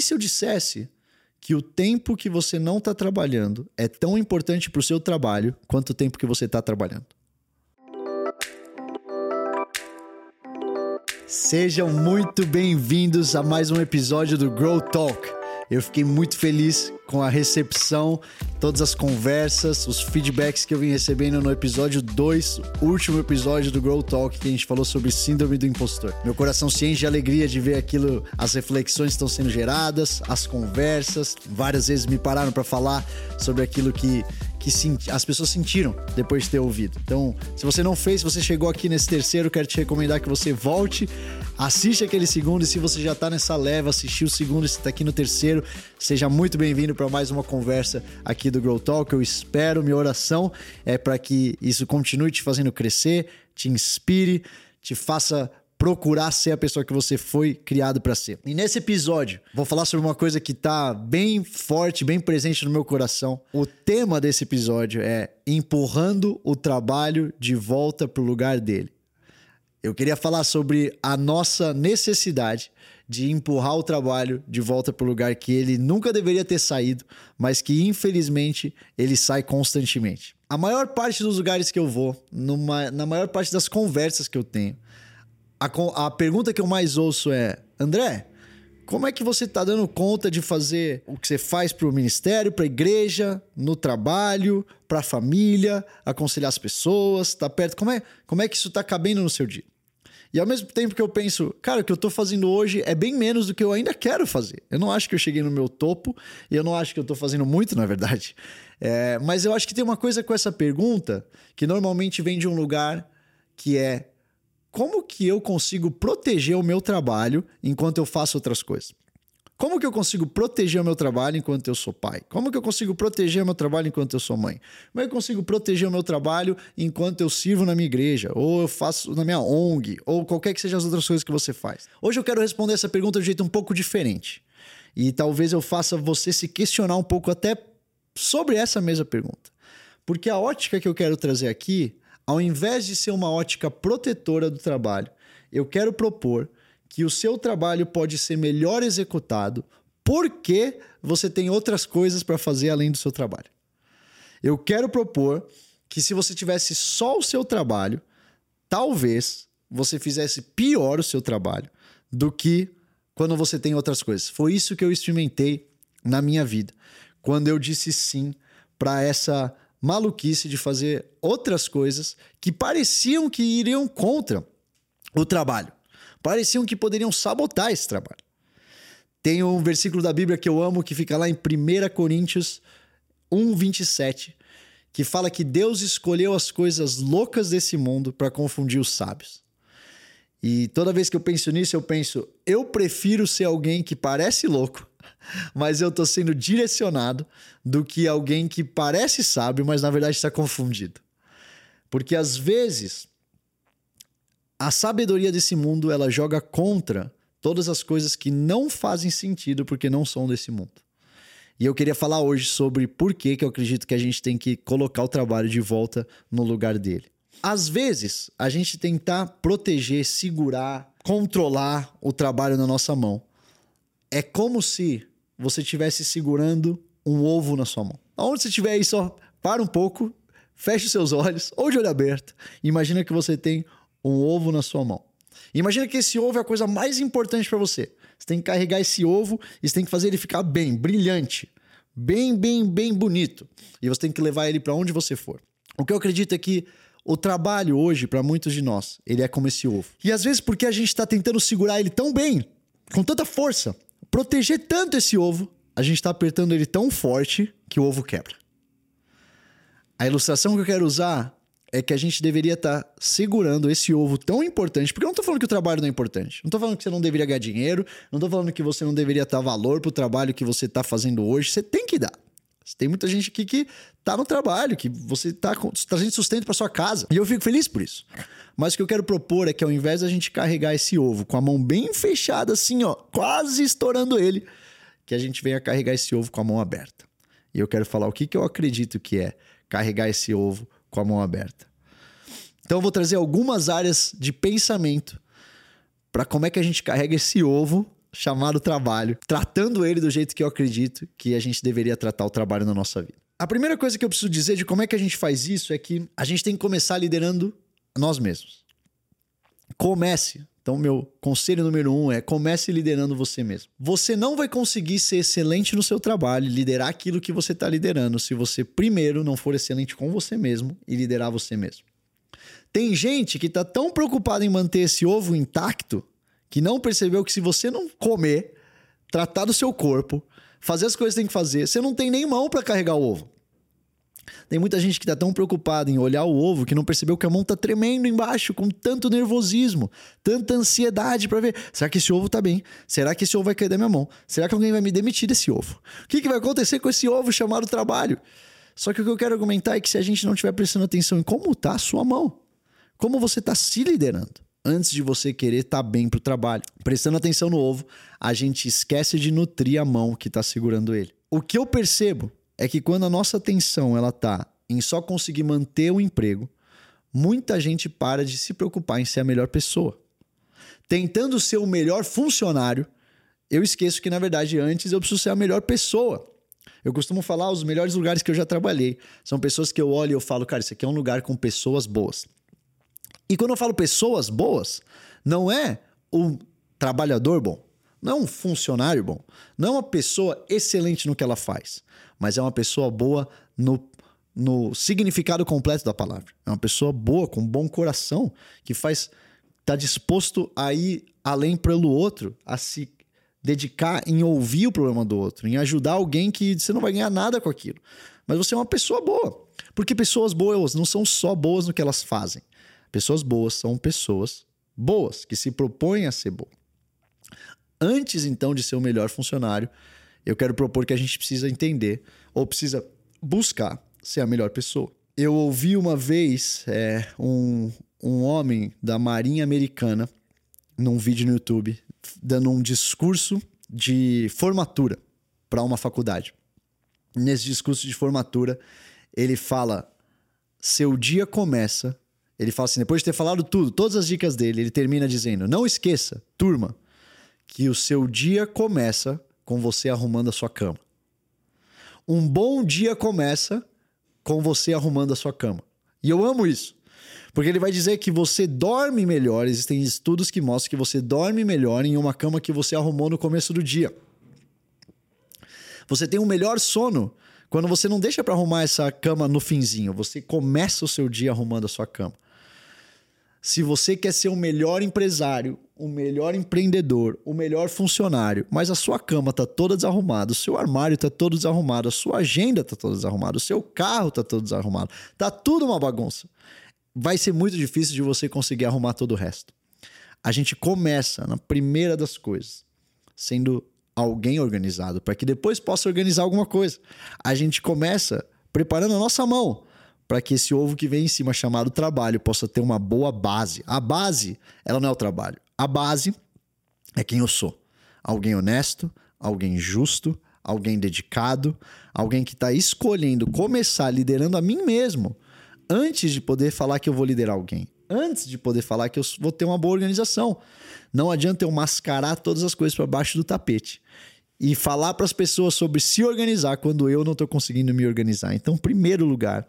E se eu dissesse que o tempo que você não está trabalhando é tão importante para o seu trabalho quanto o tempo que você está trabalhando? Sejam muito bem-vindos a mais um episódio do Grow Talk. Eu fiquei muito feliz com a recepção, todas as conversas, os feedbacks que eu vim recebendo no episódio 2, último episódio do Grow Talk, que a gente falou sobre síndrome do impostor. Meu coração se enche de alegria de ver aquilo, as reflexões estão sendo geradas, as conversas. Várias vezes me pararam para falar sobre aquilo que que as pessoas sentiram depois de ter ouvido. Então, se você não fez, se você chegou aqui nesse terceiro, quero te recomendar que você volte, assiste aquele segundo e se você já tá nessa leva, assistiu o segundo e está aqui no terceiro, seja muito bem-vindo para mais uma conversa aqui do Grow Talk. Eu espero, minha oração é para que isso continue te fazendo crescer, te inspire, te faça procurar ser a pessoa que você foi criado para ser. E nesse episódio, vou falar sobre uma coisa que tá bem forte, bem presente no meu coração. O tema desse episódio é empurrando o trabalho de volta pro lugar dele. Eu queria falar sobre a nossa necessidade de empurrar o trabalho de volta para o lugar que ele nunca deveria ter saído, mas que infelizmente ele sai constantemente. A maior parte dos lugares que eu vou, numa, na maior parte das conversas que eu tenho, a, a pergunta que eu mais ouço é: André, como é que você está dando conta de fazer o que você faz para o ministério, para a igreja, no trabalho, para a família, aconselhar as pessoas, tá perto? Como é, como é que isso está cabendo no seu dia? E ao mesmo tempo que eu penso, cara, o que eu estou fazendo hoje é bem menos do que eu ainda quero fazer. Eu não acho que eu cheguei no meu topo e eu não acho que eu estou fazendo muito, na verdade. É, mas eu acho que tem uma coisa com essa pergunta que normalmente vem de um lugar que é como que eu consigo proteger o meu trabalho enquanto eu faço outras coisas? Como que eu consigo proteger o meu trabalho enquanto eu sou pai? Como que eu consigo proteger o meu trabalho enquanto eu sou mãe? Como é eu consigo proteger o meu trabalho enquanto eu sirvo na minha igreja? Ou eu faço na minha ONG? Ou qualquer que sejam as outras coisas que você faz? Hoje eu quero responder essa pergunta de um jeito um pouco diferente. E talvez eu faça você se questionar um pouco até sobre essa mesma pergunta. Porque a ótica que eu quero trazer aqui ao invés de ser uma ótica protetora do trabalho, eu quero propor que o seu trabalho pode ser melhor executado porque você tem outras coisas para fazer além do seu trabalho. Eu quero propor que se você tivesse só o seu trabalho, talvez você fizesse pior o seu trabalho do que quando você tem outras coisas. Foi isso que eu experimentei na minha vida, quando eu disse sim para essa maluquice de fazer outras coisas que pareciam que iriam contra o trabalho. Pareciam que poderiam sabotar esse trabalho. Tem um versículo da Bíblia que eu amo que fica lá em 1 Coríntios 1, 27, que fala que Deus escolheu as coisas loucas desse mundo para confundir os sábios. E toda vez que eu penso nisso, eu penso, eu prefiro ser alguém que parece louco mas eu tô sendo direcionado do que alguém que parece sábio, mas na verdade está confundido. Porque às vezes a sabedoria desse mundo ela joga contra todas as coisas que não fazem sentido porque não são desse mundo. E eu queria falar hoje sobre por que, que eu acredito que a gente tem que colocar o trabalho de volta no lugar dele. Às vezes, a gente tentar proteger, segurar, controlar o trabalho na nossa mão é como se você estivesse segurando um ovo na sua mão. Aonde você estiver aí, só para um pouco, feche seus olhos, ou de olho aberto. Imagina que você tem um ovo na sua mão. Imagina que esse ovo é a coisa mais importante para você. Você tem que carregar esse ovo e você tem que fazer ele ficar bem, brilhante, bem, bem, bem bonito. E você tem que levar ele para onde você for. O que eu acredito é que o trabalho hoje, para muitos de nós, ele é como esse ovo. E às vezes, porque a gente está tentando segurar ele tão bem, com tanta força, proteger tanto esse ovo, a gente está apertando ele tão forte que o ovo quebra. A ilustração que eu quero usar é que a gente deveria estar tá segurando esse ovo tão importante, porque eu não estou falando que o trabalho não é importante, não estou falando que você não deveria ganhar dinheiro, não estou falando que você não deveria dar valor para o trabalho que você está fazendo hoje, você tem que dar. Tem muita gente aqui que está no trabalho, que você está trazendo sustento para sua casa. E eu fico feliz por isso. Mas o que eu quero propor é que ao invés da gente carregar esse ovo com a mão bem fechada, assim, ó, quase estourando ele, que a gente venha carregar esse ovo com a mão aberta. E eu quero falar o que, que eu acredito que é carregar esse ovo com a mão aberta. Então eu vou trazer algumas áreas de pensamento para como é que a gente carrega esse ovo chamado trabalho, tratando ele do jeito que eu acredito que a gente deveria tratar o trabalho na nossa vida. A primeira coisa que eu preciso dizer de como é que a gente faz isso é que a gente tem que começar liderando nós mesmos. Comece. Então, meu conselho número um é comece liderando você mesmo. Você não vai conseguir ser excelente no seu trabalho, liderar aquilo que você está liderando, se você primeiro não for excelente com você mesmo e liderar você mesmo. Tem gente que está tão preocupada em manter esse ovo intacto que não percebeu que se você não comer, tratar do seu corpo, fazer as coisas que tem que fazer, você não tem nem mão para carregar o ovo. Tem muita gente que está tão preocupada em olhar o ovo que não percebeu que a mão está tremendo embaixo, com tanto nervosismo, tanta ansiedade para ver. Será que esse ovo está bem? Será que esse ovo vai cair da minha mão? Será que alguém vai me demitir desse ovo? O que, que vai acontecer com esse ovo chamado trabalho? Só que o que eu quero argumentar é que se a gente não estiver prestando atenção em como está a sua mão, como você está se liderando, antes de você querer estar tá bem para o trabalho, prestando atenção no ovo, a gente esquece de nutrir a mão que está segurando ele. O que eu percebo é que quando a nossa atenção ela tá em só conseguir manter o emprego, muita gente para de se preocupar em ser a melhor pessoa. Tentando ser o melhor funcionário, eu esqueço que na verdade antes eu preciso ser a melhor pessoa. Eu costumo falar os melhores lugares que eu já trabalhei. São pessoas que eu olho e eu falo, cara, isso aqui é um lugar com pessoas boas. E quando eu falo pessoas boas, não é um trabalhador bom, não é um funcionário bom, não é uma pessoa excelente no que ela faz, mas é uma pessoa boa no, no significado completo da palavra. É uma pessoa boa, com um bom coração, que faz está disposto a ir além pelo outro, a se dedicar em ouvir o problema do outro, em ajudar alguém que você não vai ganhar nada com aquilo. Mas você é uma pessoa boa. Porque pessoas boas não são só boas no que elas fazem. Pessoas boas são pessoas boas, que se propõem a ser boas. Antes, então, de ser o melhor funcionário, eu quero propor que a gente precisa entender, ou precisa buscar ser a melhor pessoa. Eu ouvi uma vez é, um, um homem da Marinha Americana, num vídeo no YouTube, dando um discurso de formatura para uma faculdade. Nesse discurso de formatura, ele fala: seu dia começa ele fala assim, depois de ter falado tudo, todas as dicas dele, ele termina dizendo: Não esqueça, turma, que o seu dia começa com você arrumando a sua cama. Um bom dia começa com você arrumando a sua cama. E eu amo isso. Porque ele vai dizer que você dorme melhor. Existem estudos que mostram que você dorme melhor em uma cama que você arrumou no começo do dia. Você tem um melhor sono quando você não deixa para arrumar essa cama no finzinho. Você começa o seu dia arrumando a sua cama. Se você quer ser o melhor empresário, o melhor empreendedor, o melhor funcionário, mas a sua cama está toda desarrumada, o seu armário está todo desarrumado, a sua agenda está toda desarrumada, o seu carro está todo desarrumado, tá tudo uma bagunça. Vai ser muito difícil de você conseguir arrumar todo o resto. A gente começa na primeira das coisas, sendo alguém organizado, para que depois possa organizar alguma coisa. A gente começa preparando a nossa mão para que esse ovo que vem em cima, chamado trabalho, possa ter uma boa base. A base, ela não é o trabalho. A base é quem eu sou. Alguém honesto, alguém justo, alguém dedicado, alguém que está escolhendo começar liderando a mim mesmo antes de poder falar que eu vou liderar alguém. Antes de poder falar que eu vou ter uma boa organização. Não adianta eu mascarar todas as coisas para baixo do tapete e falar para as pessoas sobre se organizar quando eu não estou conseguindo me organizar. Então, primeiro lugar,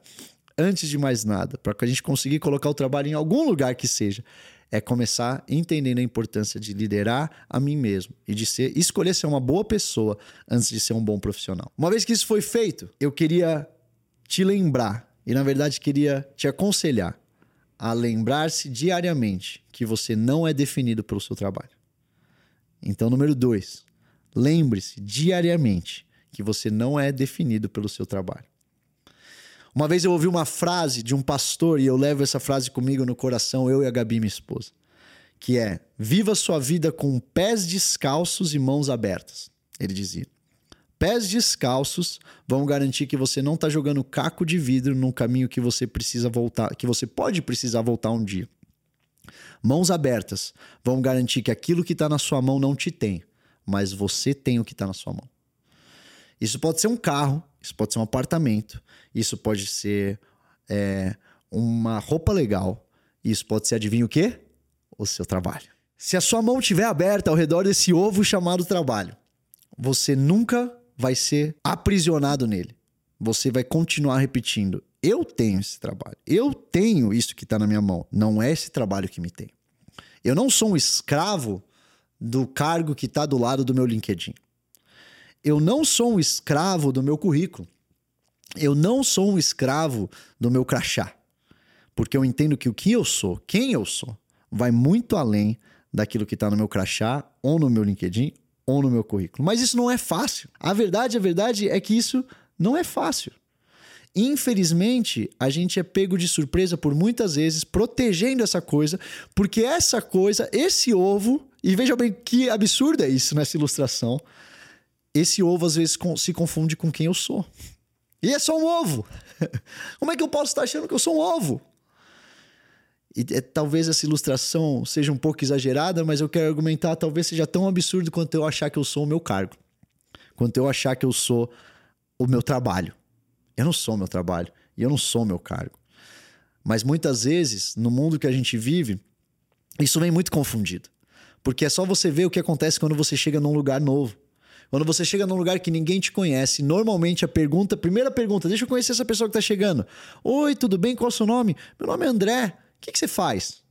antes de mais nada, para que a gente conseguir colocar o trabalho em algum lugar que seja, é começar entendendo a importância de liderar a mim mesmo e de ser, escolher ser uma boa pessoa antes de ser um bom profissional. Uma vez que isso foi feito, eu queria te lembrar e na verdade queria te aconselhar a lembrar-se diariamente que você não é definido pelo seu trabalho. Então, número dois, lembre-se diariamente que você não é definido pelo seu trabalho. Uma vez eu ouvi uma frase de um pastor e eu levo essa frase comigo no coração, eu e a Gabi, minha esposa, que é: Viva sua vida com pés descalços e mãos abertas. Ele dizia. Pés descalços vão garantir que você não está jogando caco de vidro num caminho que você precisa voltar, que você pode precisar voltar um dia. Mãos abertas vão garantir que aquilo que está na sua mão não te tem, mas você tem o que está na sua mão. Isso pode ser um carro, isso pode ser um apartamento, isso pode ser é, uma roupa legal, isso pode ser, adivinha o quê? O seu trabalho. Se a sua mão estiver aberta ao redor desse ovo chamado trabalho, você nunca vai ser aprisionado nele. Você vai continuar repetindo: eu tenho esse trabalho, eu tenho isso que está na minha mão. Não é esse trabalho que me tem. Eu não sou um escravo do cargo que está do lado do meu LinkedIn. Eu não sou um escravo do meu currículo. Eu não sou um escravo do meu crachá. Porque eu entendo que o que eu sou, quem eu sou, vai muito além daquilo que está no meu crachá, ou no meu LinkedIn, ou no meu currículo. Mas isso não é fácil. A verdade, a verdade é que isso não é fácil. Infelizmente, a gente é pego de surpresa por muitas vezes protegendo essa coisa, porque essa coisa, esse ovo, e veja bem que absurdo é isso nessa ilustração. Esse ovo às vezes se confunde com quem eu sou. E é só um ovo. Como é que eu posso estar achando que eu sou um ovo? E é, talvez essa ilustração seja um pouco exagerada, mas eu quero argumentar, talvez seja tão absurdo quanto eu achar que eu sou o meu cargo. Quanto eu achar que eu sou o meu trabalho. Eu não sou o meu trabalho e eu não sou o meu cargo. Mas muitas vezes, no mundo que a gente vive, isso vem muito confundido. Porque é só você ver o que acontece quando você chega num lugar novo. Quando você chega num lugar que ninguém te conhece, normalmente a pergunta, primeira pergunta, deixa eu conhecer essa pessoa que está chegando. Oi, tudo bem? Qual é o seu nome? Meu nome é André. O que, que você faz?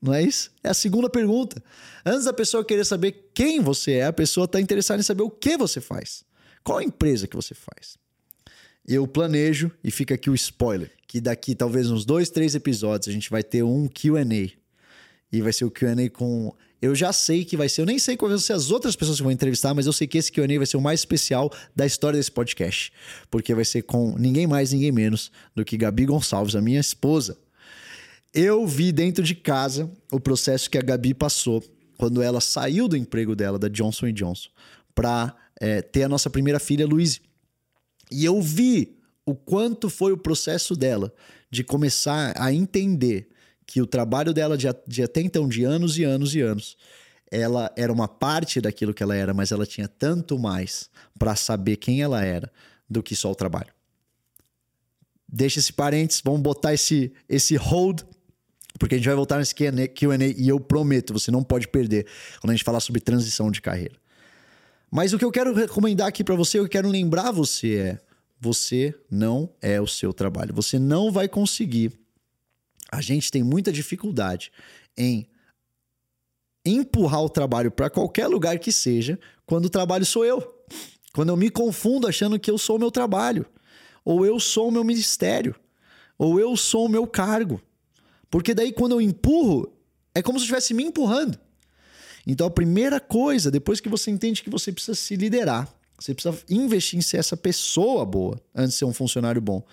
Não é isso? É a segunda pergunta. Antes da pessoa querer saber quem você é, a pessoa está interessada em saber o que você faz. Qual a empresa que você faz? Eu planejo, e fica aqui o spoiler, que daqui talvez uns dois, três episódios a gente vai ter um QA. E vai ser o QA com. Eu já sei que vai ser, eu nem sei quais vão ser as outras pessoas que vão entrevistar, mas eu sei que esse QA vai ser o mais especial da história desse podcast. Porque vai ser com ninguém mais, ninguém menos do que Gabi Gonçalves, a minha esposa. Eu vi dentro de casa o processo que a Gabi passou quando ela saiu do emprego dela, da Johnson Johnson, para é, ter a nossa primeira filha, Luiz. E eu vi o quanto foi o processo dela de começar a entender que o trabalho dela de, de até então, de anos e anos e anos, ela era uma parte daquilo que ela era, mas ela tinha tanto mais para saber quem ela era do que só o trabalho. Deixa esse parênteses, vamos botar esse, esse hold, porque a gente vai voltar nesse QA e eu prometo, você não pode perder quando a gente falar sobre transição de carreira. Mas o que eu quero recomendar aqui para você, eu quero lembrar você é: você não é o seu trabalho. Você não vai conseguir. A gente tem muita dificuldade em empurrar o trabalho para qualquer lugar que seja, quando o trabalho sou eu. Quando eu me confundo achando que eu sou o meu trabalho, ou eu sou o meu ministério, ou eu sou o meu cargo. Porque daí quando eu empurro, é como se eu estivesse me empurrando. Então a primeira coisa, depois que você entende que você precisa se liderar, você precisa investir em ser essa pessoa boa antes de ser um funcionário bom,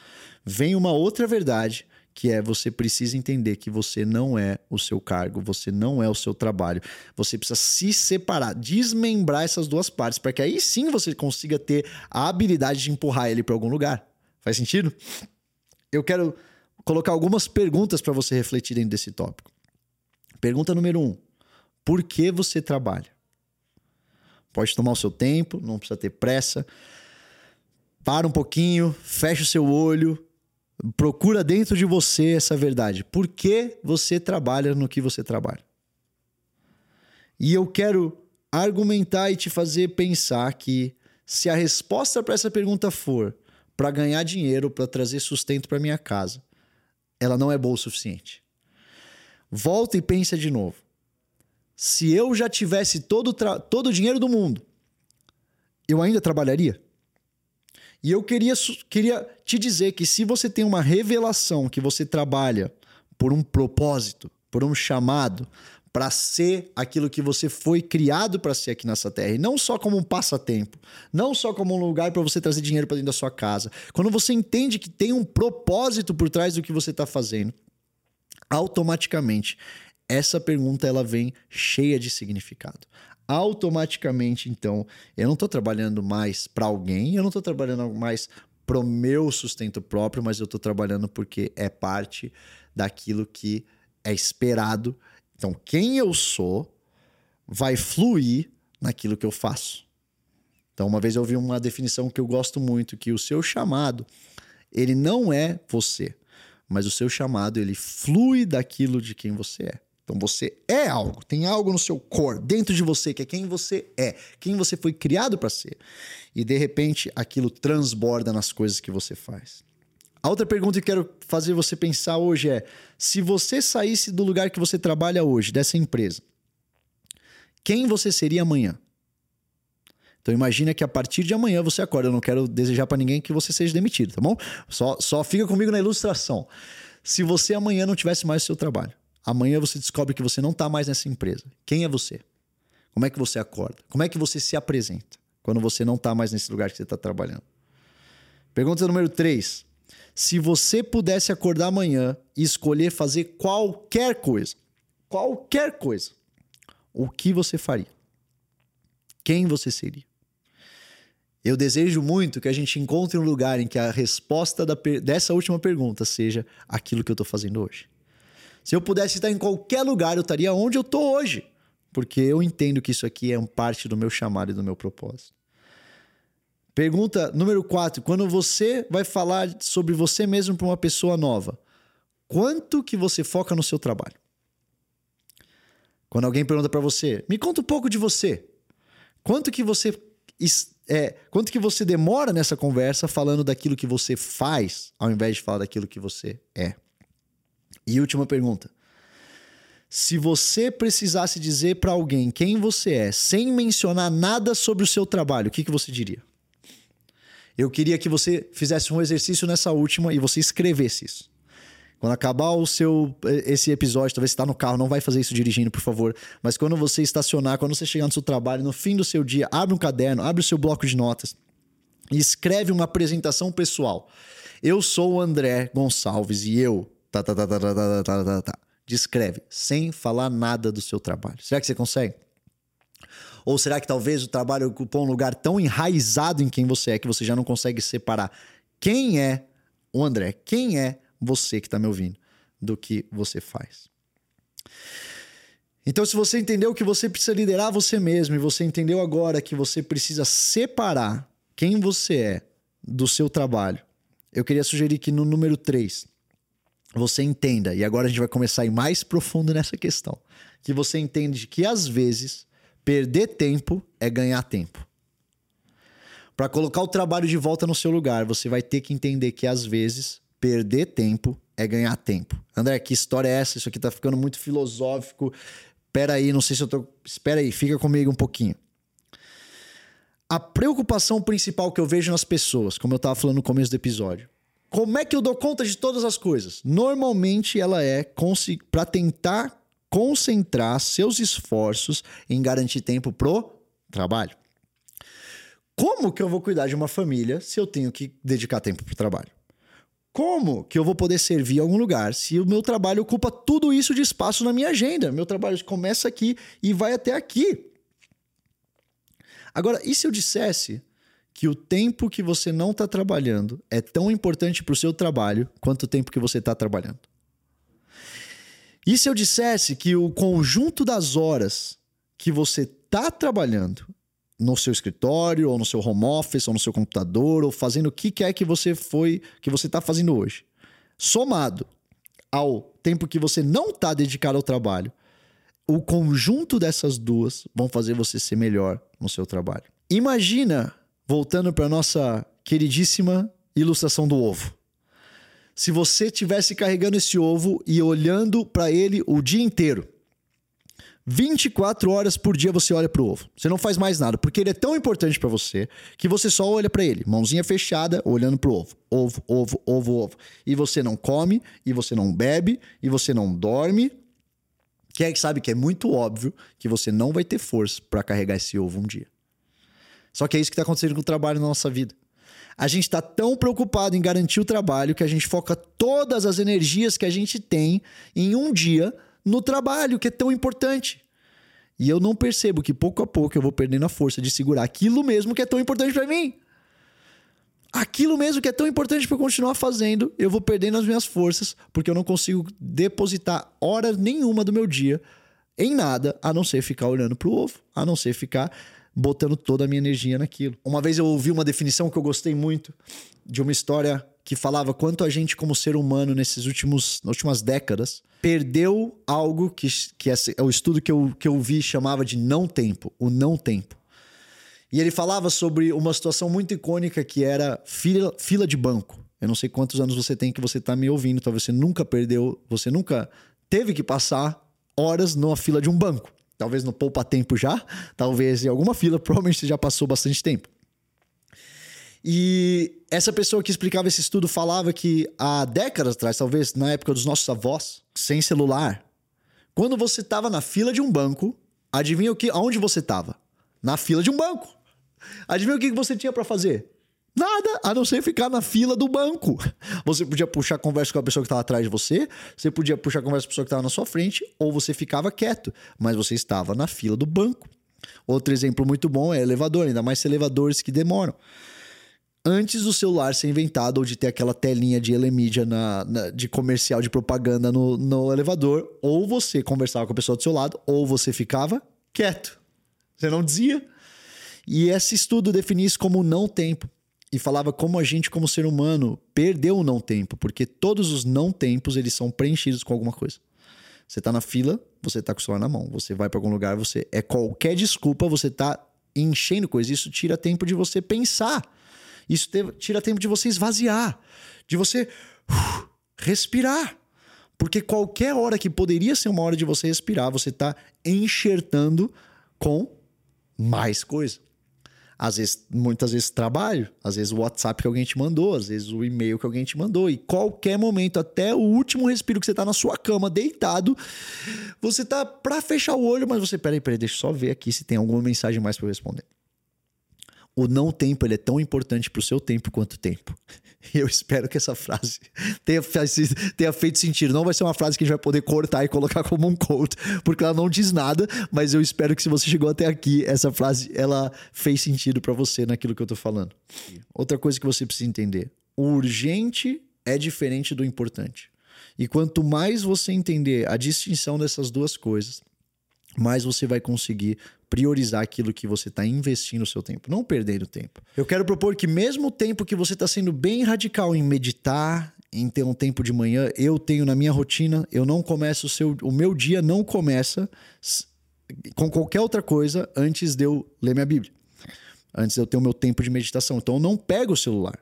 vem uma outra verdade que é você precisa entender que você não é o seu cargo, você não é o seu trabalho. Você precisa se separar, desmembrar essas duas partes, para que aí sim você consiga ter a habilidade de empurrar ele para algum lugar. Faz sentido? Eu quero colocar algumas perguntas para você refletir dentro desse tópico. Pergunta número um: por que você trabalha. Pode tomar o seu tempo, não precisa ter pressa. Para um pouquinho, fecha o seu olho, procura dentro de você essa verdade. Por que você trabalha no que você trabalha? E eu quero argumentar e te fazer pensar que se a resposta para essa pergunta for para ganhar dinheiro, para trazer sustento para minha casa, ela não é boa o suficiente. Volta e pensa de novo se eu já tivesse todo, todo o dinheiro do mundo, eu ainda trabalharia? E eu queria, queria te dizer que se você tem uma revelação que você trabalha por um propósito, por um chamado, para ser aquilo que você foi criado para ser aqui nessa terra, e não só como um passatempo, não só como um lugar para você trazer dinheiro para dentro da sua casa. Quando você entende que tem um propósito por trás do que você está fazendo, automaticamente essa pergunta ela vem cheia de significado. Automaticamente, então, eu não estou trabalhando mais para alguém, eu não estou trabalhando mais para o meu sustento próprio, mas eu estou trabalhando porque é parte daquilo que é esperado. Então, quem eu sou vai fluir naquilo que eu faço. Então, uma vez eu ouvi uma definição que eu gosto muito, que o seu chamado, ele não é você, mas o seu chamado, ele flui daquilo de quem você é. Então você é algo, tem algo no seu core, dentro de você, que é quem você é, quem você foi criado para ser. E de repente aquilo transborda nas coisas que você faz. A outra pergunta que eu quero fazer você pensar hoje é: se você saísse do lugar que você trabalha hoje, dessa empresa, quem você seria amanhã? Então imagina que a partir de amanhã você acorda. Eu não quero desejar para ninguém que você seja demitido, tá bom? Só, só fica comigo na ilustração. Se você amanhã não tivesse mais o seu trabalho, amanhã você descobre que você não está mais nessa empresa. Quem é você? Como é que você acorda? Como é que você se apresenta quando você não está mais nesse lugar que você está trabalhando? Pergunta número 3. Se você pudesse acordar amanhã e escolher fazer qualquer coisa, qualquer coisa, o que você faria? Quem você seria? Eu desejo muito que a gente encontre um lugar em que a resposta dessa última pergunta seja aquilo que eu estou fazendo hoje. Se eu pudesse estar em qualquer lugar, eu estaria onde eu estou hoje, porque eu entendo que isso aqui é parte do meu chamado e do meu propósito. Pergunta número 4. Quando você vai falar sobre você mesmo para uma pessoa nova, quanto que você foca no seu trabalho? Quando alguém pergunta para você, me conta um pouco de você. Quanto que você é, quanto que você demora nessa conversa falando daquilo que você faz, ao invés de falar daquilo que você é? E última pergunta. Se você precisasse dizer para alguém quem você é, sem mencionar nada sobre o seu trabalho, o que, que você diria? Eu queria que você fizesse um exercício nessa última e você escrevesse isso. Quando acabar o seu esse episódio, talvez está no carro, não vai fazer isso dirigindo, por favor. Mas quando você estacionar, quando você chegar no seu trabalho, no fim do seu dia, abre um caderno, abre o seu bloco de notas e escreve uma apresentação pessoal. Eu sou o André Gonçalves e eu. Tá, tá, tá, tá, tá, tá, tá, tá, tá. Descreve, sem falar nada do seu trabalho. Será que você consegue? Ou será que talvez o trabalho ocupou um lugar tão enraizado em quem você é que você já não consegue separar quem é o André, quem é você que está me ouvindo, do que você faz. Então, se você entendeu que você precisa liderar você mesmo e você entendeu agora que você precisa separar quem você é do seu trabalho, eu queria sugerir que no número 3 você entenda, e agora a gente vai começar a ir mais profundo nessa questão, que você entende que às vezes perder tempo é ganhar tempo. Para colocar o trabalho de volta no seu lugar, você vai ter que entender que às vezes perder tempo é ganhar tempo. André, que história é essa? Isso aqui tá ficando muito filosófico. Espera aí, não sei se eu tô. Espera aí, fica comigo um pouquinho. A preocupação principal que eu vejo nas pessoas, como eu estava falando no começo do episódio, como é que eu dou conta de todas as coisas? Normalmente ela é para tentar concentrar seus esforços em garantir tempo pro trabalho. Como que eu vou cuidar de uma família se eu tenho que dedicar tempo pro trabalho? Como que eu vou poder servir em algum lugar se o meu trabalho ocupa tudo isso de espaço na minha agenda? Meu trabalho começa aqui e vai até aqui. Agora, e se eu dissesse que o tempo que você não está trabalhando é tão importante para o seu trabalho quanto o tempo que você está trabalhando? E se eu dissesse que o conjunto das horas que você está trabalhando no seu escritório, ou no seu home office, ou no seu computador, ou fazendo o que quer que você foi, que você está fazendo hoje, somado ao tempo que você não está dedicado ao trabalho, o conjunto dessas duas vão fazer você ser melhor no seu trabalho. Imagina, voltando para nossa queridíssima ilustração do ovo. Se você tivesse carregando esse ovo e olhando para ele o dia inteiro, 24 horas por dia você olha pro ovo. Você não faz mais nada, porque ele é tão importante para você que você só olha para ele, mãozinha fechada, olhando pro ovo. Ovo, ovo, ovo, ovo. E você não come, e você não bebe, e você não dorme. Quem é que sabe que é muito óbvio que você não vai ter força para carregar esse ovo um dia. Só que é isso que está acontecendo com o trabalho na nossa vida. A gente está tão preocupado em garantir o trabalho que a gente foca todas as energias que a gente tem em um dia no trabalho, que é tão importante. E eu não percebo que pouco a pouco eu vou perdendo a força de segurar aquilo mesmo que é tão importante para mim. Aquilo mesmo que é tão importante para eu continuar fazendo, eu vou perdendo as minhas forças, porque eu não consigo depositar hora nenhuma do meu dia em nada, a não ser ficar olhando pro ovo, a não ser ficar botando toda a minha energia naquilo. Uma vez eu ouvi uma definição que eu gostei muito de uma história que falava quanto a gente, como ser humano, nesses últimos nas últimas décadas, perdeu algo que, que é, é o estudo que eu, que eu vi chamava de não tempo, o não tempo. E ele falava sobre uma situação muito icônica que era fila, fila de banco. Eu não sei quantos anos você tem que você está me ouvindo, talvez você nunca perdeu, você nunca teve que passar horas numa fila de um banco. Talvez no poupa tempo já, talvez em alguma fila, provavelmente já passou bastante tempo. E essa pessoa que explicava esse estudo falava que há décadas atrás, talvez na época dos nossos avós, sem celular, quando você estava na fila de um banco, adivinha o que, aonde você estava? Na fila de um banco. Adivinha o que você tinha para fazer? Nada, a não ser ficar na fila do banco. Você podia puxar conversa com a pessoa que estava atrás de você, você podia puxar conversa com a pessoa que estava na sua frente, ou você ficava quieto, mas você estava na fila do banco. Outro exemplo muito bom é elevador, ainda mais elevadores que demoram antes do celular ser inventado ou de ter aquela telinha de elemídia na, na, de comercial de propaganda no, no elevador, ou você conversava com a pessoa do seu lado, ou você ficava quieto. Você não dizia. E esse estudo definia isso como não tempo. E falava como a gente, como ser humano, perdeu o não tempo, porque todos os não tempos eles são preenchidos com alguma coisa. Você tá na fila, você tá com o celular na mão. Você vai para algum lugar, você é qualquer desculpa, você tá enchendo coisa. Isso tira tempo de você pensar isso tira tempo de você esvaziar, de você uh, respirar. Porque qualquer hora que poderia ser uma hora de você respirar, você está enxertando com mais coisa. Às vezes, muitas vezes trabalho, às vezes o WhatsApp que alguém te mandou, às vezes o e-mail que alguém te mandou. E qualquer momento, até o último respiro que você está na sua cama, deitado, você tá para fechar o olho, mas você, peraí, peraí, deixa eu só ver aqui se tem alguma mensagem mais para eu responder o não tempo ele é tão importante para o seu tempo quanto o tempo. Eu espero que essa frase tenha, tenha, feito sentido. Não vai ser uma frase que a gente vai poder cortar e colocar como um quote, porque ela não diz nada, mas eu espero que se você chegou até aqui, essa frase ela fez sentido para você naquilo que eu tô falando. Outra coisa que você precisa entender: o urgente é diferente do importante. E quanto mais você entender a distinção dessas duas coisas, mais você vai conseguir priorizar aquilo que você está investindo o seu tempo, não perdendo tempo. Eu quero propor que mesmo o tempo que você está sendo bem radical em meditar, em ter um tempo de manhã, eu tenho na minha rotina, eu não começo o seu, o meu dia não começa com qualquer outra coisa antes de eu ler minha Bíblia. Antes de eu ter o meu tempo de meditação. Então eu não pego o celular.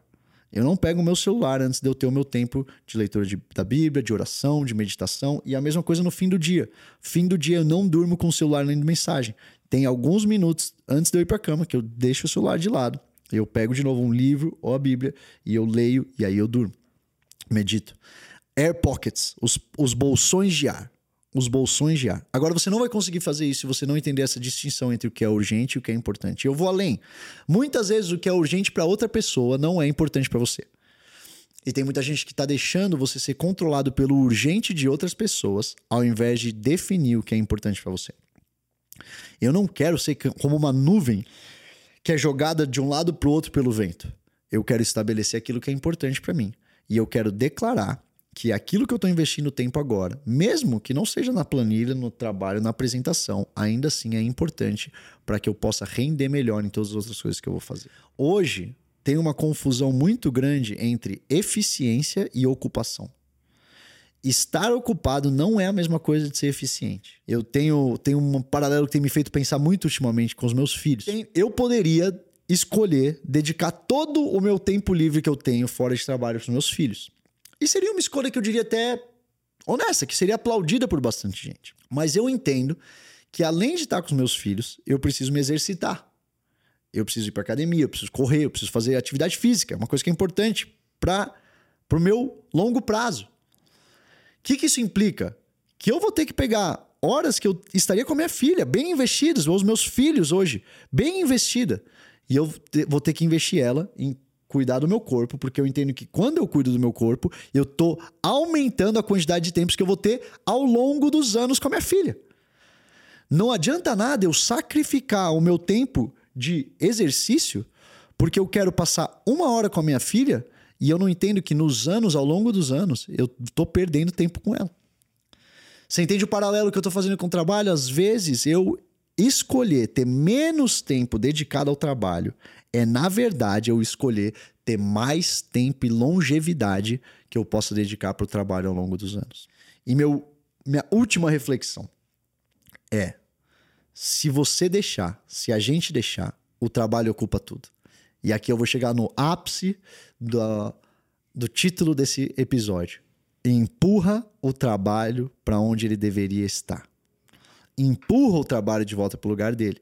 Eu não pego o meu celular antes de eu ter o meu tempo de leitura de, da Bíblia, de oração, de meditação. E a mesma coisa no fim do dia. Fim do dia eu não durmo com o celular lendo mensagem. Tem alguns minutos antes de eu ir para a cama que eu deixo o celular de lado. Eu pego de novo um livro ou a Bíblia e eu leio e aí eu durmo. Medito. Air pockets, os, os bolsões de ar os bolsões de ar. Agora você não vai conseguir fazer isso se você não entender essa distinção entre o que é urgente e o que é importante. Eu vou além. Muitas vezes o que é urgente para outra pessoa não é importante para você. E tem muita gente que está deixando você ser controlado pelo urgente de outras pessoas, ao invés de definir o que é importante para você. Eu não quero ser como uma nuvem que é jogada de um lado para o outro pelo vento. Eu quero estabelecer aquilo que é importante para mim. E eu quero declarar que aquilo que eu estou investindo tempo agora, mesmo que não seja na planilha, no trabalho, na apresentação, ainda assim é importante para que eu possa render melhor em todas as outras coisas que eu vou fazer. Hoje tem uma confusão muito grande entre eficiência e ocupação. Estar ocupado não é a mesma coisa de ser eficiente. Eu tenho, tenho um paralelo que tem me feito pensar muito ultimamente com os meus filhos. Eu poderia escolher dedicar todo o meu tempo livre que eu tenho fora de trabalho para os meus filhos. E seria uma escolha que eu diria até honesta, que seria aplaudida por bastante gente. Mas eu entendo que além de estar com os meus filhos, eu preciso me exercitar. Eu preciso ir para academia, eu preciso correr, eu preciso fazer atividade física, é uma coisa que é importante para o meu longo prazo. O que, que isso implica? Que eu vou ter que pegar horas que eu estaria com a minha filha, bem investidas, ou os meus filhos hoje, bem investida. E eu vou ter que investir ela em cuidar do meu corpo, porque eu entendo que quando eu cuido do meu corpo, eu tô aumentando a quantidade de tempos que eu vou ter ao longo dos anos com a minha filha. Não adianta nada eu sacrificar o meu tempo de exercício porque eu quero passar uma hora com a minha filha e eu não entendo que nos anos, ao longo dos anos, eu tô perdendo tempo com ela. Você entende o paralelo que eu tô fazendo com o trabalho? Às vezes eu escolher ter menos tempo dedicado ao trabalho é, na verdade, eu escolher ter mais tempo e longevidade que eu possa dedicar para o trabalho ao longo dos anos. E meu, minha última reflexão é: se você deixar, se a gente deixar, o trabalho ocupa tudo. E aqui eu vou chegar no ápice do, do título desse episódio. Empurra o trabalho para onde ele deveria estar. Empurra o trabalho de volta para o lugar dele.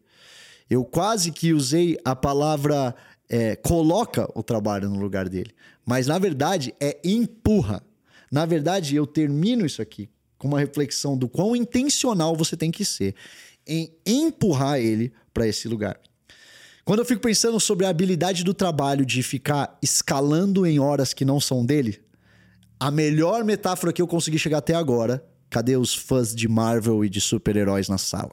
Eu quase que usei a palavra é, coloca o trabalho no lugar dele. Mas na verdade é empurra. Na verdade, eu termino isso aqui com uma reflexão do quão intencional você tem que ser em empurrar ele para esse lugar. Quando eu fico pensando sobre a habilidade do trabalho de ficar escalando em horas que não são dele, a melhor metáfora que eu consegui chegar até agora, cadê os fãs de Marvel e de super-heróis na sala?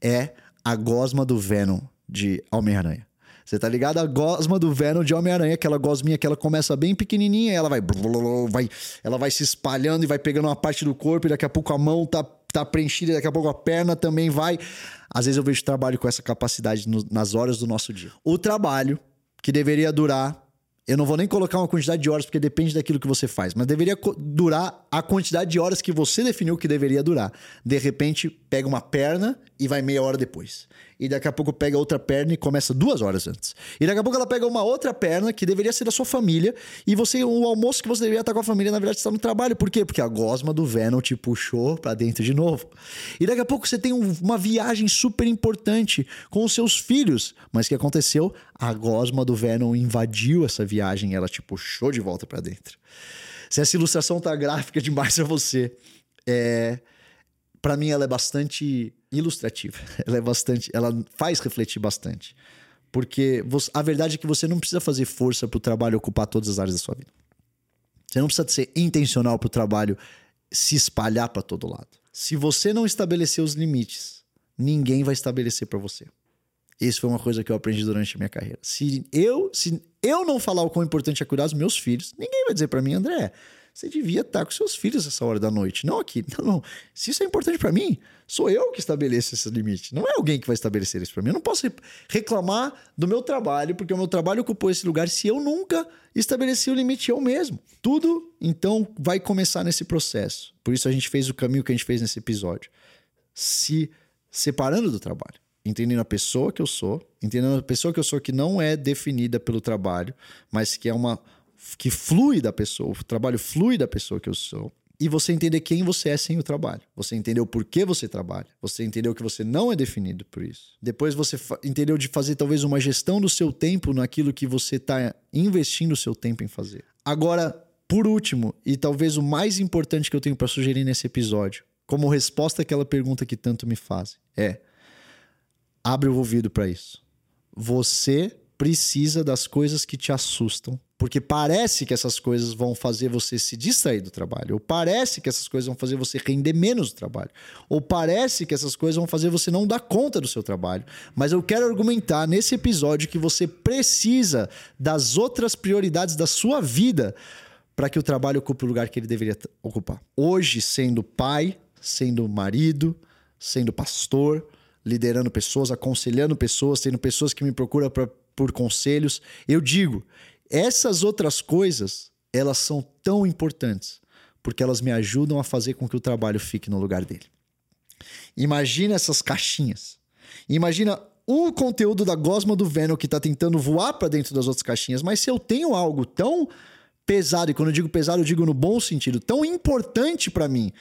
É a gosma do Venom de Homem-Aranha. Você tá ligado? A gosma do Venom de Homem-Aranha, aquela gosminha que ela começa bem pequenininha, ela vai, vai, ela vai se espalhando e vai pegando uma parte do corpo, e daqui a pouco a mão tá, tá preenchida, daqui a pouco a perna também vai. Às vezes eu vejo trabalho com essa capacidade no, nas horas do nosso dia. O trabalho, que deveria durar eu não vou nem colocar uma quantidade de horas, porque depende daquilo que você faz, mas deveria durar a quantidade de horas que você definiu que deveria durar. De repente, pega uma perna e vai meia hora depois. E daqui a pouco pega outra perna e começa duas horas antes. E daqui a pouco ela pega uma outra perna que deveria ser da sua família. E você, o almoço que você deveria estar com a família, na verdade, está no trabalho. Por quê? Porque a gosma do Venom te puxou para dentro de novo. E daqui a pouco você tem um, uma viagem super importante com os seus filhos. Mas o que aconteceu? A gosma do Venom invadiu essa viagem ela te puxou de volta para dentro. Se essa ilustração tá gráfica demais para você, é para mim ela é bastante ilustrativa. Ela é bastante, ela faz refletir bastante. Porque você, a verdade é que você não precisa fazer força para o trabalho ocupar todas as áreas da sua vida. Você não precisa ser intencional para o trabalho se espalhar para todo lado. Se você não estabelecer os limites, ninguém vai estabelecer para você. Isso foi uma coisa que eu aprendi durante a minha carreira. Se eu, se eu não falar o quão importante é cuidar dos meus filhos, ninguém vai dizer para mim, André, você devia estar com seus filhos essa hora da noite. Não aqui. Não, não. Se isso é importante para mim, sou eu que estabeleço esse limite. Não é alguém que vai estabelecer isso para mim. Eu não posso reclamar do meu trabalho, porque o meu trabalho ocupou esse lugar se eu nunca estabeleci o limite eu mesmo. Tudo, então, vai começar nesse processo. Por isso a gente fez o caminho que a gente fez nesse episódio. Se separando do trabalho entendendo a pessoa que eu sou, entendendo a pessoa que eu sou que não é definida pelo trabalho, mas que é uma que flui da pessoa, o trabalho flui da pessoa que eu sou. E você entender quem você é sem o trabalho. Você entendeu por que você trabalha. Você entendeu que você não é definido por isso. Depois você entendeu de fazer talvez uma gestão do seu tempo naquilo que você está investindo o seu tempo em fazer. Agora, por último, e talvez o mais importante que eu tenho para sugerir nesse episódio, como resposta àquela pergunta que tanto me fazem, é: abre o ouvido para isso. Você precisa das coisas que te assustam porque parece que essas coisas vão fazer você se distrair do trabalho, ou parece que essas coisas vão fazer você render menos do trabalho, ou parece que essas coisas vão fazer você não dar conta do seu trabalho. Mas eu quero argumentar nesse episódio que você precisa das outras prioridades da sua vida para que o trabalho ocupe o lugar que ele deveria ocupar. Hoje, sendo pai, sendo marido, sendo pastor, liderando pessoas, aconselhando pessoas, tendo pessoas que me procuram pra, por conselhos, eu digo, essas outras coisas, elas são tão importantes, porque elas me ajudam a fazer com que o trabalho fique no lugar dele. Imagina essas caixinhas. Imagina o conteúdo da gosma do Venom que está tentando voar para dentro das outras caixinhas, mas se eu tenho algo tão pesado, e quando eu digo pesado, eu digo no bom sentido, tão importante para mim,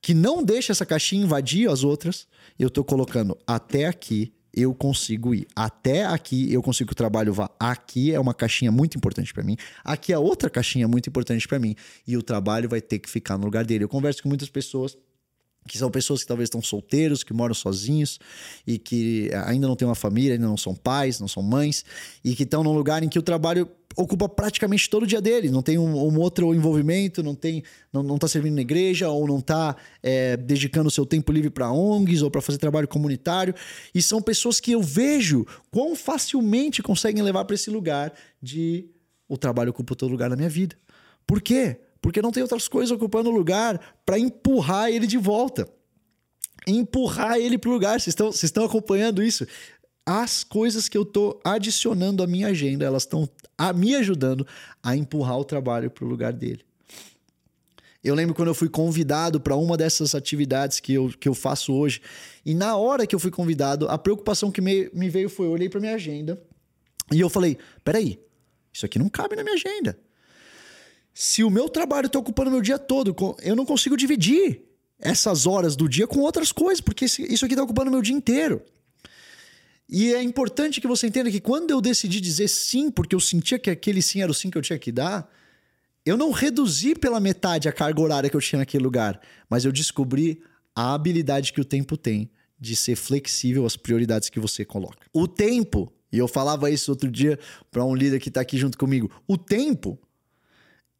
que não deixa essa caixinha invadir as outras, eu estou colocando até aqui eu consigo ir. Até aqui eu consigo que o trabalho vá. Aqui é uma caixinha muito importante para mim. Aqui é outra caixinha muito importante para mim. E o trabalho vai ter que ficar no lugar dele. Eu converso com muitas pessoas que são pessoas que talvez estão solteiros, que moram sozinhos e que ainda não têm uma família, ainda não são pais, não são mães e que estão num lugar em que o trabalho ocupa praticamente todo o dia dele, não tem um, um outro envolvimento, não tem, não, não tá servindo na igreja ou não está é, dedicando o seu tempo livre para ONGs ou para fazer trabalho comunitário. E são pessoas que eu vejo quão facilmente conseguem levar para esse lugar de o trabalho ocupa todo lugar na minha vida. Por quê? Porque não tem outras coisas ocupando o lugar para empurrar ele de volta. empurrar ele pro lugar. Vocês estão, vocês estão acompanhando isso? As coisas que eu tô adicionando à minha agenda, elas estão me ajudando a empurrar o trabalho pro lugar dele. Eu lembro quando eu fui convidado para uma dessas atividades que eu, que eu faço hoje. E na hora que eu fui convidado, a preocupação que me, me veio foi: eu olhei para minha agenda e eu falei: peraí, isso aqui não cabe na minha agenda. Se o meu trabalho está ocupando meu dia todo, eu não consigo dividir essas horas do dia com outras coisas, porque isso aqui está ocupando meu dia inteiro. E é importante que você entenda que quando eu decidi dizer sim, porque eu sentia que aquele sim era o sim que eu tinha que dar, eu não reduzi pela metade a carga horária que eu tinha naquele lugar, mas eu descobri a habilidade que o tempo tem de ser flexível às prioridades que você coloca. O tempo, e eu falava isso outro dia para um líder que está aqui junto comigo, o tempo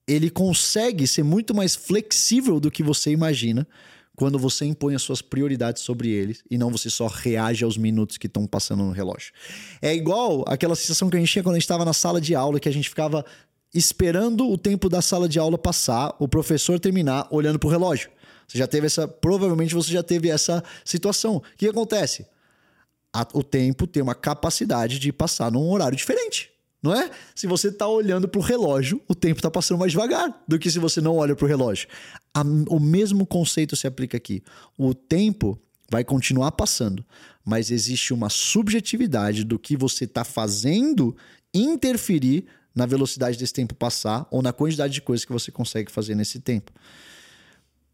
ele consegue ser muito mais flexível do que você imagina quando você impõe as suas prioridades sobre eles e não você só reage aos minutos que estão passando no relógio. É igual aquela sensação que a gente tinha quando a gente estava na sala de aula, que a gente ficava esperando o tempo da sala de aula passar, o professor terminar, olhando para o relógio. Você já teve essa. Provavelmente você já teve essa situação. O que acontece? o tempo tem uma capacidade de passar num horário diferente. Não é? Se você está olhando para o relógio, o tempo está passando mais devagar do que se você não olha para o relógio. A, o mesmo conceito se aplica aqui. O tempo vai continuar passando, mas existe uma subjetividade do que você está fazendo interferir na velocidade desse tempo passar ou na quantidade de coisas que você consegue fazer nesse tempo.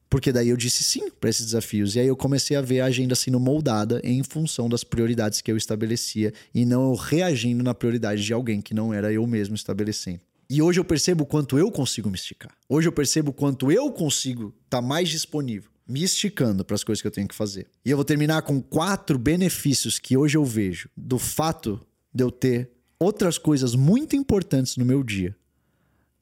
Porque daí eu disse sim para esses desafios. E aí eu comecei a ver a agenda sendo moldada em função das prioridades que eu estabelecia e não reagindo na prioridade de alguém que não era eu mesmo estabelecendo. E hoje eu percebo quanto eu consigo me esticar. Hoje eu percebo quanto eu consigo estar tá mais disponível, me esticando para as coisas que eu tenho que fazer. E eu vou terminar com quatro benefícios que hoje eu vejo do fato de eu ter outras coisas muito importantes no meu dia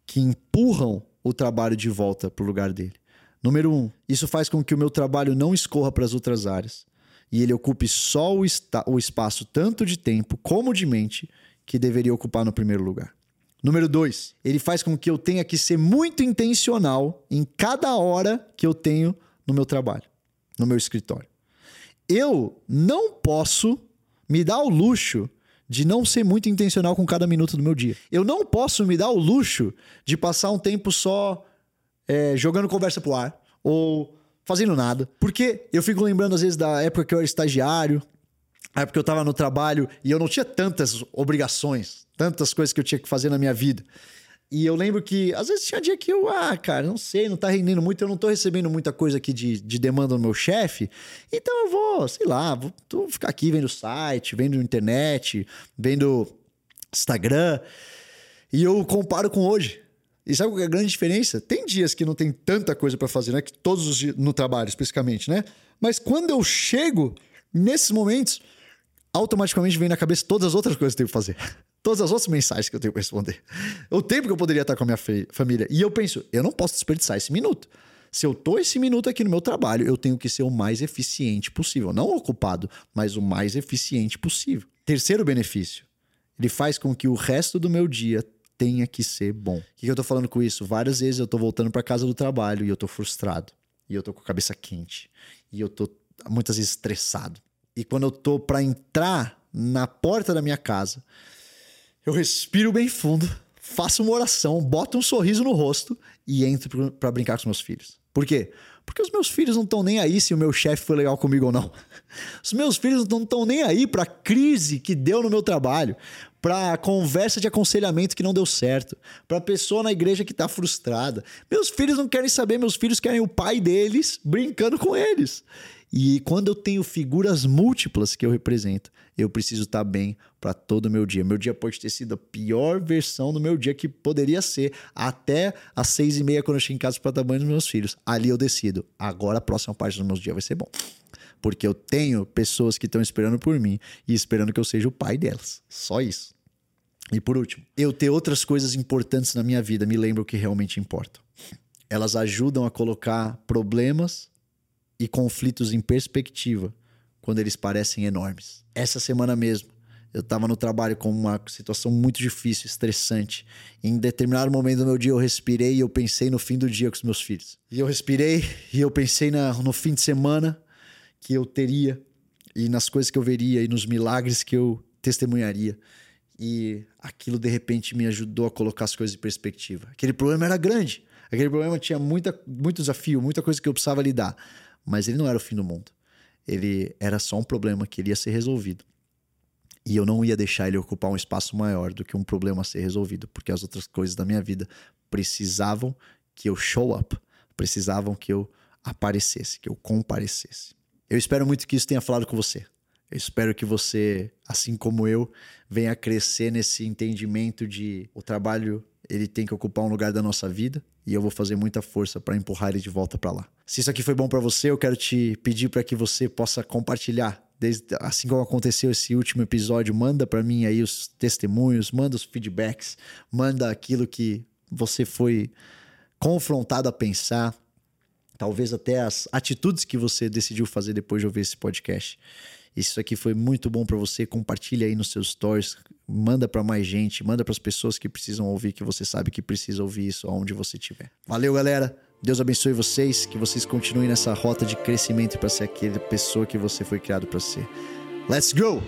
que empurram o trabalho de volta para o lugar dele. Número um, isso faz com que o meu trabalho não escorra para as outras áreas e ele ocupe só o, o espaço tanto de tempo como de mente que deveria ocupar no primeiro lugar. Número dois, ele faz com que eu tenha que ser muito intencional em cada hora que eu tenho no meu trabalho, no meu escritório. Eu não posso me dar o luxo de não ser muito intencional com cada minuto do meu dia. Eu não posso me dar o luxo de passar um tempo só é, jogando conversa pro ar ou fazendo nada. Porque eu fico lembrando, às vezes, da época que eu era estagiário, a época que eu tava no trabalho e eu não tinha tantas obrigações, tantas coisas que eu tinha que fazer na minha vida. E eu lembro que, às vezes, tinha dia que eu, ah, cara, não sei, não tá rendendo muito, eu não tô recebendo muita coisa aqui de, de demanda no meu chefe, então eu vou, sei lá, vou, vou ficar aqui vendo site, vendo internet, vendo Instagram. E eu comparo com hoje. E sabe qual é a grande diferença? Tem dias que não tem tanta coisa para fazer, né? Que todos os dias, no trabalho especificamente, né? Mas quando eu chego, nesses momentos, automaticamente vem na cabeça todas as outras coisas que eu tenho que fazer. Todas as outras mensagens que eu tenho que responder. O tempo que eu poderia estar com a minha família. E eu penso, eu não posso desperdiçar esse minuto. Se eu tô esse minuto aqui no meu trabalho, eu tenho que ser o mais eficiente possível. Não ocupado, mas o mais eficiente possível. Terceiro benefício. Ele faz com que o resto do meu dia tenha que ser bom. O que eu tô falando com isso? Várias vezes eu tô voltando para casa do trabalho e eu tô frustrado. E eu tô com a cabeça quente. E eu tô muitas vezes estressado. E quando eu tô para entrar na porta da minha casa, eu respiro bem fundo, faço uma oração, boto um sorriso no rosto e entro para brincar com os meus filhos. Por quê? Porque os meus filhos não estão nem aí se o meu chefe foi legal comigo ou não. Os meus filhos não estão nem aí para a crise que deu no meu trabalho, para conversa de aconselhamento que não deu certo, para pessoa na igreja que está frustrada. Meus filhos não querem saber, meus filhos querem o pai deles brincando com eles. E quando eu tenho figuras múltiplas que eu represento, eu preciso estar tá bem para todo o meu dia. Meu dia pode ter sido a pior versão do meu dia que poderia ser até às seis e meia quando eu chego em casa para dar banho dos meus filhos. Ali eu decido. Agora a próxima parte dos meus dias vai ser bom porque eu tenho pessoas que estão esperando por mim e esperando que eu seja o pai delas. Só isso. E por último, eu ter outras coisas importantes na minha vida me lembra o que realmente importa. Elas ajudam a colocar problemas e conflitos em perspectiva quando eles parecem enormes. Essa semana mesmo, eu estava no trabalho com uma situação muito difícil, estressante. Em determinado momento do meu dia, eu respirei e eu pensei no fim do dia com os meus filhos. E eu respirei e eu pensei na, no fim de semana que eu teria e nas coisas que eu veria e nos milagres que eu testemunharia. E aquilo de repente me ajudou a colocar as coisas em perspectiva. Aquele problema era grande, aquele problema tinha muita, muito desafio, muita coisa que eu precisava lidar, mas ele não era o fim do mundo. Ele era só um problema que iria ser resolvido. E eu não ia deixar ele ocupar um espaço maior do que um problema a ser resolvido, porque as outras coisas da minha vida precisavam que eu show up, precisavam que eu aparecesse, que eu comparecesse. Eu espero muito que isso tenha falado com você. Eu espero que você, assim como eu, venha crescer nesse entendimento de o trabalho ele tem que ocupar um lugar da nossa vida e eu vou fazer muita força para empurrar ele de volta para lá. Se isso aqui foi bom para você, eu quero te pedir para que você possa compartilhar Desde, assim como aconteceu esse último episódio, manda para mim aí os testemunhos, manda os feedbacks, manda aquilo que você foi confrontado a pensar, talvez até as atitudes que você decidiu fazer depois de ouvir esse podcast. Isso aqui foi muito bom para você, compartilha aí nos seus stories, manda para mais gente, manda para as pessoas que precisam ouvir, que você sabe que precisa ouvir isso aonde você estiver. Valeu, galera. Deus abençoe vocês, que vocês continuem nessa rota de crescimento para ser aquela pessoa que você foi criado para ser. Let's go!